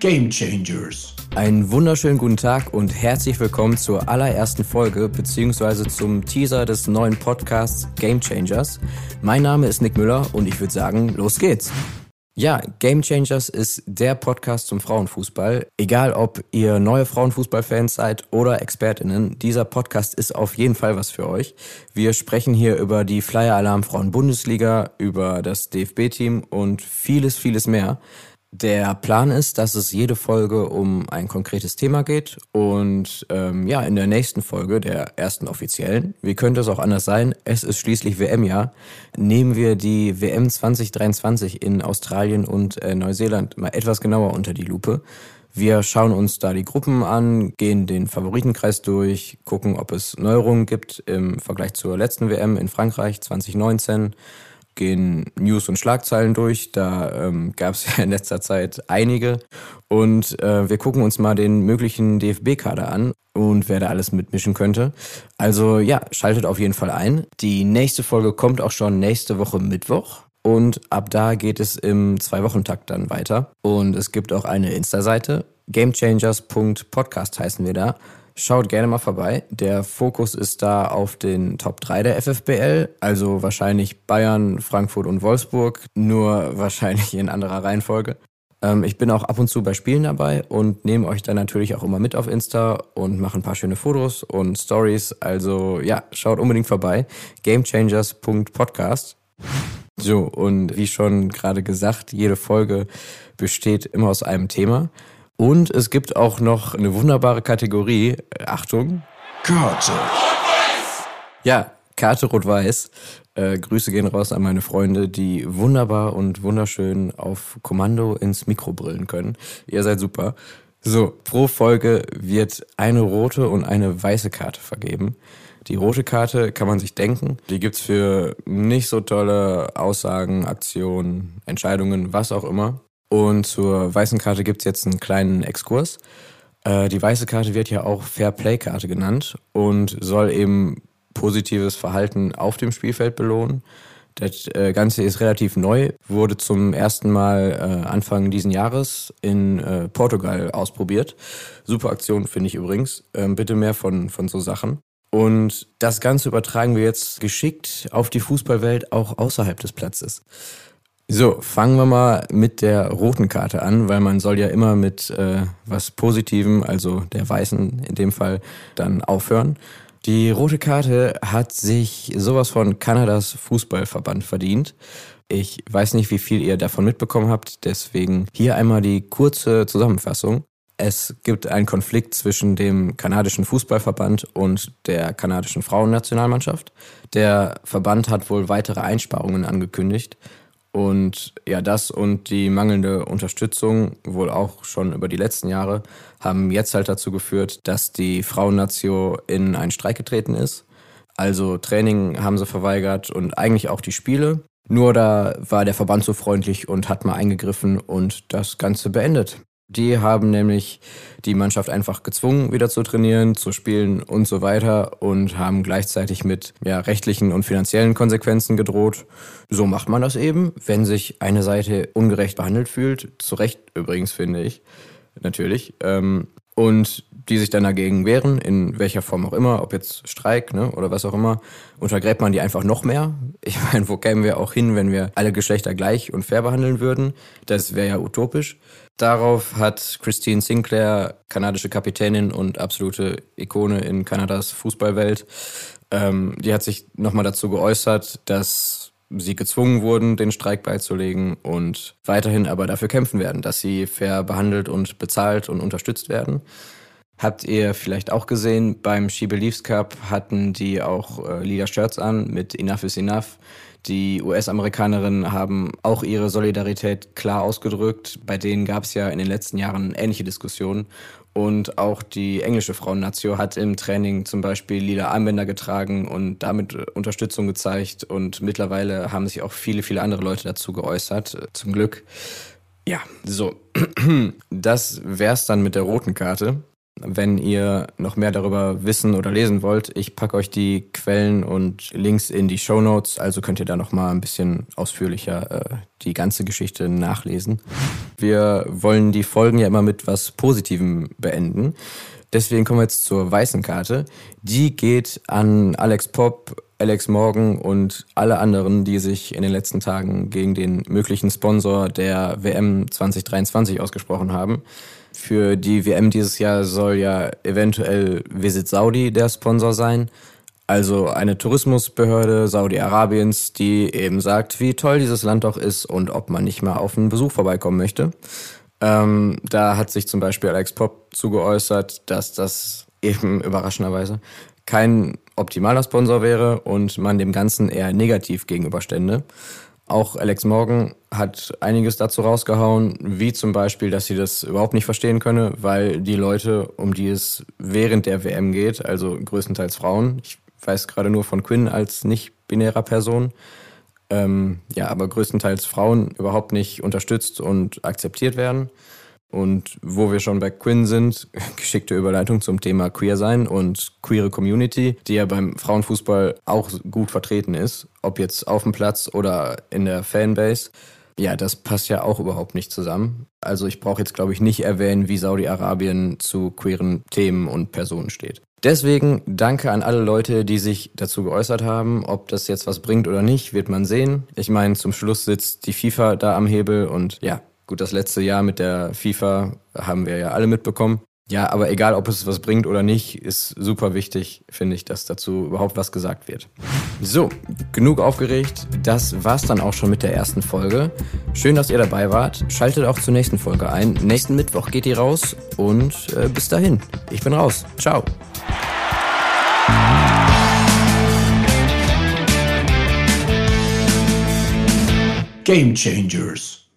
Game Changers. Einen wunderschönen guten Tag und herzlich willkommen zur allerersten Folge beziehungsweise zum Teaser des neuen Podcasts Game Changers. Mein Name ist Nick Müller und ich würde sagen, los geht's. Ja, Game Changers ist der Podcast zum Frauenfußball. Egal, ob ihr neue Frauenfußballfans seid oder ExpertInnen, dieser Podcast ist auf jeden Fall was für euch. Wir sprechen hier über die Flyer Alarm Frauen Bundesliga, über das DFB-Team und vieles, vieles mehr. Der Plan ist, dass es jede Folge um ein konkretes Thema geht und ähm, ja, in der nächsten Folge, der ersten offiziellen, wie könnte es auch anders sein, es ist schließlich WM-Jahr, nehmen wir die WM 2023 in Australien und äh, Neuseeland mal etwas genauer unter die Lupe. Wir schauen uns da die Gruppen an, gehen den Favoritenkreis durch, gucken, ob es Neuerungen gibt im Vergleich zur letzten WM in Frankreich 2019 gehen News und Schlagzeilen durch. Da ähm, gab es ja in letzter Zeit einige. Und äh, wir gucken uns mal den möglichen DFB-Kader an und wer da alles mitmischen könnte. Also ja, schaltet auf jeden Fall ein. Die nächste Folge kommt auch schon nächste Woche Mittwoch. Und ab da geht es im Zwei-Wochen-Takt dann weiter. Und es gibt auch eine Insta-Seite. Gamechangers.podcast heißen wir da. Schaut gerne mal vorbei. Der Fokus ist da auf den Top 3 der FFBL, also wahrscheinlich Bayern, Frankfurt und Wolfsburg, nur wahrscheinlich in anderer Reihenfolge. Ähm, ich bin auch ab und zu bei Spielen dabei und nehme euch dann natürlich auch immer mit auf Insta und mache ein paar schöne Fotos und Stories. Also ja, schaut unbedingt vorbei. Gamechangers.podcast. So, und wie schon gerade gesagt, jede Folge besteht immer aus einem Thema. Und es gibt auch noch eine wunderbare Kategorie. Achtung. Karte. Ja, Karte Rot-Weiß. Äh, Grüße gehen raus an meine Freunde, die wunderbar und wunderschön auf Kommando ins Mikro brillen können. Ihr seid super. So, pro Folge wird eine rote und eine weiße Karte vergeben. Die rote Karte kann man sich denken. Die gibt's für nicht so tolle Aussagen, Aktionen, Entscheidungen, was auch immer. Und zur weißen Karte gibt's jetzt einen kleinen Exkurs. Äh, die weiße Karte wird ja auch Fair Play Karte genannt und soll eben positives Verhalten auf dem Spielfeld belohnen. Das äh, Ganze ist relativ neu, wurde zum ersten Mal äh, Anfang diesen Jahres in Portugal ausprobiert. Super Aktion finde ich übrigens. Ähm, bitte mehr von, von so Sachen. Und das Ganze übertragen wir jetzt geschickt auf die Fußballwelt auch außerhalb des Platzes. So, fangen wir mal mit der roten Karte an, weil man soll ja immer mit äh, was Positivem, also der weißen in dem Fall, dann aufhören. Die rote Karte hat sich sowas von Kanadas Fußballverband verdient. Ich weiß nicht, wie viel ihr davon mitbekommen habt, deswegen hier einmal die kurze Zusammenfassung. Es gibt einen Konflikt zwischen dem kanadischen Fußballverband und der kanadischen Frauennationalmannschaft. Der Verband hat wohl weitere Einsparungen angekündigt. Und ja, das und die mangelnde Unterstützung, wohl auch schon über die letzten Jahre, haben jetzt halt dazu geführt, dass die Frauennatio in einen Streik getreten ist. Also Training haben sie verweigert und eigentlich auch die Spiele. Nur da war der Verband so freundlich und hat mal eingegriffen und das Ganze beendet. Die haben nämlich die Mannschaft einfach gezwungen, wieder zu trainieren, zu spielen und so weiter und haben gleichzeitig mit ja, rechtlichen und finanziellen Konsequenzen gedroht. So macht man das eben, wenn sich eine Seite ungerecht behandelt fühlt. Zu Recht übrigens, finde ich. Natürlich. Ähm, und die sich dann dagegen wehren, in welcher Form auch immer, ob jetzt Streik ne, oder was auch immer, untergräbt man die einfach noch mehr. Ich meine, wo kämen wir auch hin, wenn wir alle Geschlechter gleich und fair behandeln würden? Das wäre ja utopisch. Darauf hat Christine Sinclair, kanadische Kapitänin und absolute Ikone in Kanadas Fußballwelt, ähm, die hat sich nochmal dazu geäußert, dass sie gezwungen wurden, den Streik beizulegen und weiterhin aber dafür kämpfen werden, dass sie fair behandelt und bezahlt und unterstützt werden. Habt ihr vielleicht auch gesehen, beim She Believes Cup hatten die auch äh, Lila Shirts an mit Enough is Enough. Die US-Amerikanerinnen haben auch ihre Solidarität klar ausgedrückt. Bei denen gab es ja in den letzten Jahren ähnliche Diskussionen. Und auch die englische Frauennatio hat im Training zum Beispiel lila Armbänder getragen und damit Unterstützung gezeigt. Und mittlerweile haben sich auch viele, viele andere Leute dazu geäußert. Zum Glück. Ja, so. Das wär's dann mit der roten Karte. Wenn ihr noch mehr darüber wissen oder lesen wollt. Ich packe euch die Quellen und Links in die Show Notes, also könnt ihr da noch mal ein bisschen ausführlicher äh, die ganze Geschichte nachlesen. Wir wollen die Folgen ja immer mit was Positivem beenden. Deswegen kommen wir jetzt zur weißen Karte. Die geht an Alex Pop, Alex Morgan und alle anderen, die sich in den letzten Tagen gegen den möglichen Sponsor der WM 2023 ausgesprochen haben. Für die WM dieses Jahr soll ja eventuell Visit Saudi der Sponsor sein. Also eine Tourismusbehörde Saudi-Arabiens, die eben sagt, wie toll dieses Land doch ist und ob man nicht mal auf einen Besuch vorbeikommen möchte. Ähm, da hat sich zum Beispiel Alex Pop zugeäußert, dass das eben überraschenderweise kein optimaler Sponsor wäre und man dem Ganzen eher negativ gegenüberstände. Auch Alex Morgan hat einiges dazu rausgehauen, wie zum Beispiel, dass sie das überhaupt nicht verstehen könne, weil die Leute, um die es während der WM geht, also größtenteils Frauen, ich weiß gerade nur von Quinn als nicht-binärer Person, ähm, ja, aber größtenteils Frauen überhaupt nicht unterstützt und akzeptiert werden. Und wo wir schon bei Quinn sind, geschickte Überleitung zum Thema Queer sein und queere Community, die ja beim Frauenfußball auch gut vertreten ist, ob jetzt auf dem Platz oder in der Fanbase. Ja, das passt ja auch überhaupt nicht zusammen. Also ich brauche jetzt, glaube ich, nicht erwähnen, wie Saudi-Arabien zu queeren Themen und Personen steht. Deswegen danke an alle Leute, die sich dazu geäußert haben. Ob das jetzt was bringt oder nicht, wird man sehen. Ich meine, zum Schluss sitzt die FIFA da am Hebel und ja, gut, das letzte Jahr mit der FIFA haben wir ja alle mitbekommen. Ja, aber egal, ob es was bringt oder nicht, ist super wichtig, finde ich, dass dazu überhaupt was gesagt wird. So, genug aufgeregt. Das war's dann auch schon mit der ersten Folge. Schön, dass ihr dabei wart. Schaltet auch zur nächsten Folge ein. Nächsten Mittwoch geht die raus und äh, bis dahin. Ich bin raus. Ciao. Game Changers.